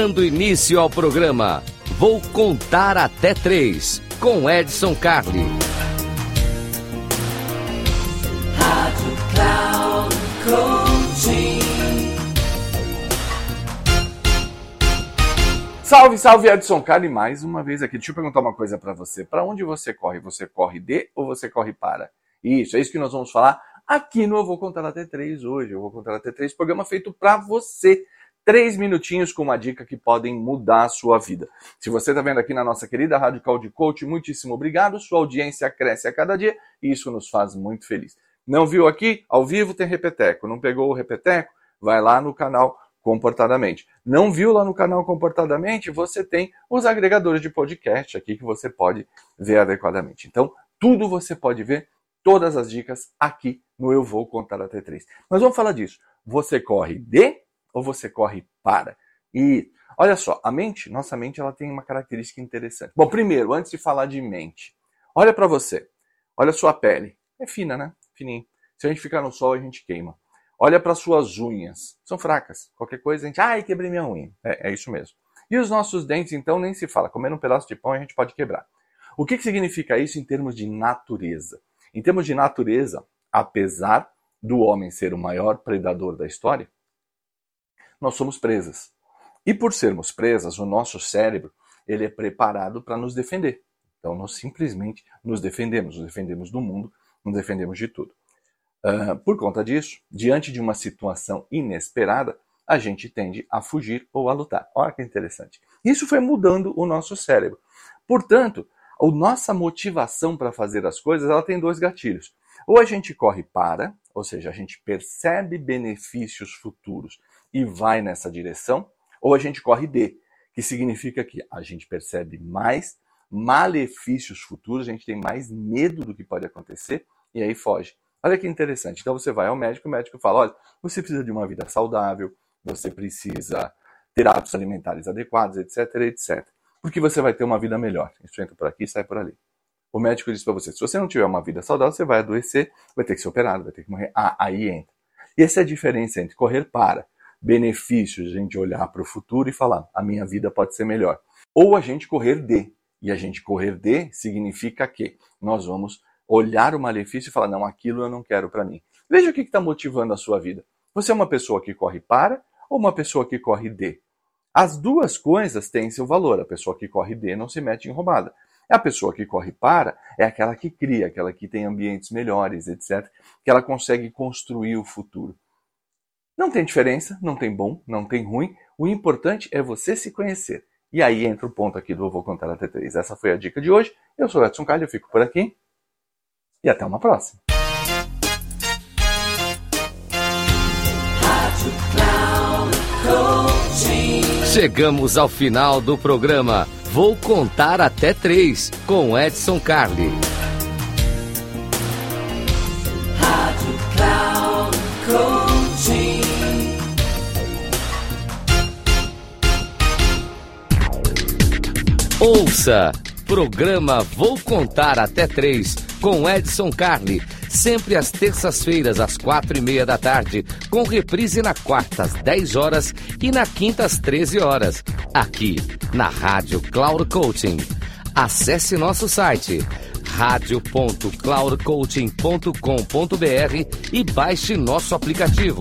Dando início ao programa, vou contar até três com Edson Carli. Salve, salve Edson Carli mais uma vez aqui. Deixa eu perguntar uma coisa para você. Para onde você corre? Você corre de ou você corre para? Isso, é isso que nós vamos falar aqui no Eu Vou Contar Até Três hoje. Eu vou contar até três, programa feito para você três minutinhos com uma dica que podem mudar a sua vida. Se você está vendo aqui na nossa querida Rádio de Coach, muitíssimo obrigado. Sua audiência cresce a cada dia e isso nos faz muito feliz. Não viu aqui? Ao vivo tem Repeteco. Não pegou o Repeteco? Vai lá no canal Comportadamente. Não viu lá no canal Comportadamente? Você tem os agregadores de podcast aqui que você pode ver adequadamente. Então, tudo você pode ver, todas as dicas aqui no Eu Vou Contar Até Três. Mas vamos falar disso. Você corre de ou você corre para? E olha só, a mente, nossa mente, ela tem uma característica interessante. Bom, primeiro, antes de falar de mente, olha para você. Olha a sua pele. É fina, né? Fininha. Se a gente ficar no sol, a gente queima. Olha para suas unhas. São fracas. Qualquer coisa, a gente, ai, quebrei minha unha. É, é, isso mesmo. E os nossos dentes, então, nem se fala. Comendo um pedaço de pão, a gente pode quebrar. O que, que significa isso em termos de natureza? Em termos de natureza, apesar do homem ser o maior predador da história, nós somos presas. E por sermos presas, o nosso cérebro ele é preparado para nos defender. Então nós simplesmente nos defendemos, nos defendemos do mundo, nos defendemos de tudo. Uh, por conta disso, diante de uma situação inesperada, a gente tende a fugir ou a lutar. Olha que interessante. Isso foi mudando o nosso cérebro. Portanto, a nossa motivação para fazer as coisas ela tem dois gatilhos. Ou a gente corre para, ou seja, a gente percebe benefícios futuros e vai nessa direção, ou a gente corre de, que significa que a gente percebe mais malefícios futuros, a gente tem mais medo do que pode acontecer e aí foge. Olha que interessante. Então você vai ao médico, o médico fala: olha, você precisa de uma vida saudável, você precisa ter hábitos alimentares adequados, etc, etc. Porque você vai ter uma vida melhor. Isso entra por aqui e sai por ali. O médico diz para você: se você não tiver uma vida saudável, você vai adoecer, vai ter que ser operado, vai ter que morrer. Ah, aí entra. E essa é a diferença entre correr para benefícios, a gente olhar para o futuro e falar: a minha vida pode ser melhor. Ou a gente correr de. E a gente correr de significa que nós vamos olhar o malefício e falar: não, aquilo eu não quero para mim. Veja o que está motivando a sua vida. Você é uma pessoa que corre para ou uma pessoa que corre de? As duas coisas têm seu valor. A pessoa que corre de não se mete em roubada. A pessoa que corre para é aquela que cria, aquela que tem ambientes melhores, etc., que ela consegue construir o futuro. Não tem diferença, não tem bom, não tem ruim. O importante é você se conhecer. E aí entra o ponto aqui do Eu Vou Contar até 3. Essa foi a dica de hoje. Eu sou Edson Carlos, eu fico por aqui. E até uma próxima. Chegamos ao final do programa. Vou contar até três com Edson Carli. Ouça! Programa Vou Contar Até Três com Edson Carli. Sempre às terças-feiras, às quatro e meia da tarde, com reprise na quarta, às 10 horas e na quinta, às 13 horas. Aqui, na Rádio Cloud Coaching. Acesse nosso site radio.cloudcoaching.com.br e baixe nosso aplicativo.